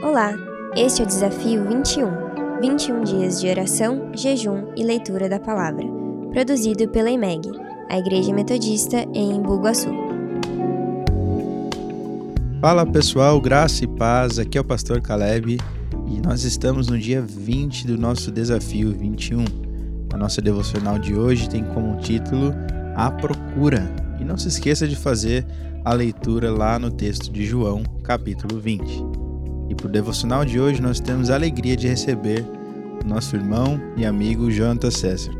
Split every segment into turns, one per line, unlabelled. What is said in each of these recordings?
Olá, este é o Desafio 21. 21 dias de oração, jejum e leitura da palavra, produzido pela IMEG, a Igreja Metodista em Bugaçu.
Fala pessoal, graça e paz, aqui é o Pastor Caleb e nós estamos no dia 20 do nosso Desafio 21. A nossa devocional de hoje tem como título A Procura. E não se esqueça de fazer a leitura lá no texto de João, capítulo 20. E para o devocional de hoje nós temos a alegria de receber o nosso irmão e amigo Jonatas César.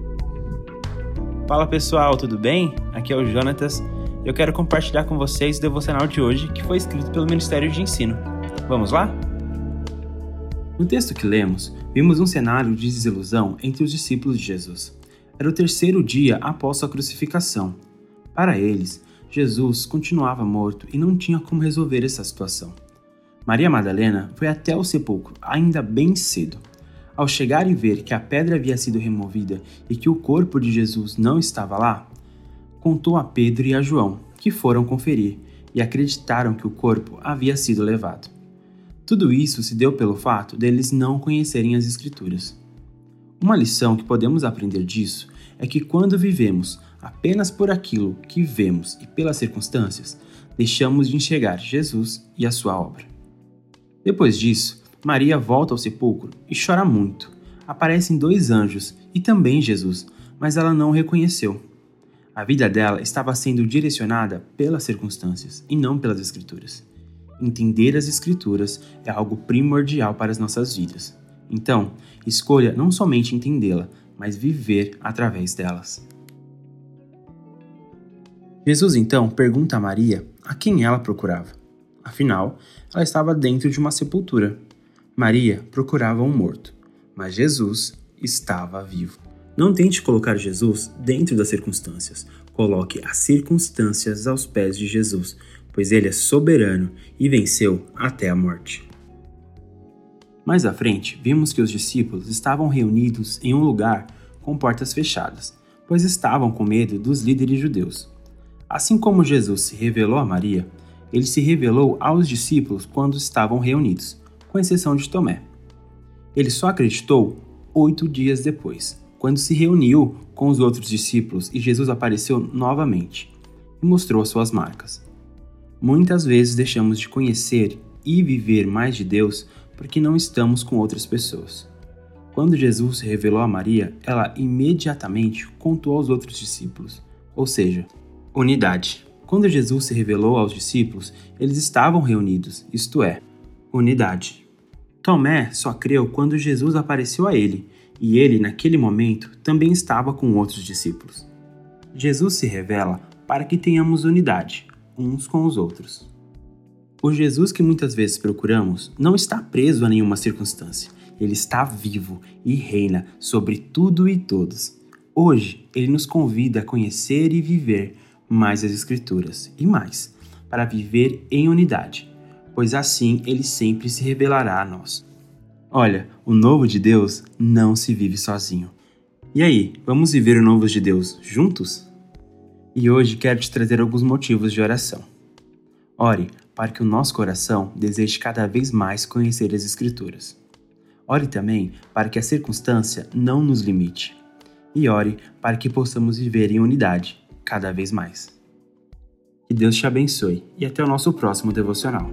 Fala pessoal, tudo bem? Aqui é o Jonatas e eu quero compartilhar com vocês o devocional de hoje que foi escrito pelo Ministério de Ensino. Vamos lá? No texto que lemos, vimos um cenário de desilusão entre os discípulos de Jesus. Era o terceiro dia após sua crucificação. Para eles, Jesus continuava morto e não tinha como resolver essa situação. Maria Madalena foi até o sepulcro ainda bem cedo. Ao chegar e ver que a pedra havia sido removida e que o corpo de Jesus não estava lá, contou a Pedro e a João, que foram conferir e acreditaram que o corpo havia sido levado. Tudo isso se deu pelo fato deles não conhecerem as Escrituras. Uma lição que podemos aprender disso é que quando vivemos apenas por aquilo que vemos e pelas circunstâncias, deixamos de enxergar Jesus e a sua obra. Depois disso, Maria volta ao sepulcro e chora muito. Aparecem dois anjos e também Jesus, mas ela não o reconheceu. A vida dela estava sendo direcionada pelas circunstâncias e não pelas Escrituras. Entender as Escrituras é algo primordial para as nossas vidas. Então, escolha não somente entendê-la, mas viver através delas. Jesus então pergunta a Maria a quem ela procurava. Afinal, ela estava dentro de uma sepultura. Maria procurava um morto, mas Jesus estava vivo. Não tente colocar Jesus dentro das circunstâncias. Coloque as circunstâncias aos pés de Jesus, pois ele é soberano e venceu até a morte. Mais à frente, vimos que os discípulos estavam reunidos em um lugar com portas fechadas, pois estavam com medo dos líderes judeus. Assim como Jesus se revelou a Maria, ele se revelou aos discípulos quando estavam reunidos, com exceção de Tomé. Ele só acreditou oito dias depois, quando se reuniu com os outros discípulos e Jesus apareceu novamente e mostrou as suas marcas. Muitas vezes deixamos de conhecer e viver mais de Deus porque não estamos com outras pessoas. Quando Jesus se revelou a Maria, ela imediatamente contou aos outros discípulos, ou seja, unidade. Quando Jesus se revelou aos discípulos, eles estavam reunidos, isto é, unidade. Tomé só creu quando Jesus apareceu a ele, e ele, naquele momento, também estava com outros discípulos. Jesus se revela para que tenhamos unidade, uns com os outros. O Jesus que muitas vezes procuramos não está preso a nenhuma circunstância. Ele está vivo e reina sobre tudo e todos. Hoje, ele nos convida a conhecer e viver mais as Escrituras e mais, para viver em unidade, pois assim ele sempre se revelará a nós. Olha, o novo de Deus não se vive sozinho. E aí, vamos viver o novo de Deus juntos? E hoje quero te trazer alguns motivos de oração. Ore para que o nosso coração deseje cada vez mais conhecer as Escrituras. Ore também para que a circunstância não nos limite. E ore para que possamos viver em unidade cada vez mais. Que Deus te abençoe e até o nosso próximo devocional.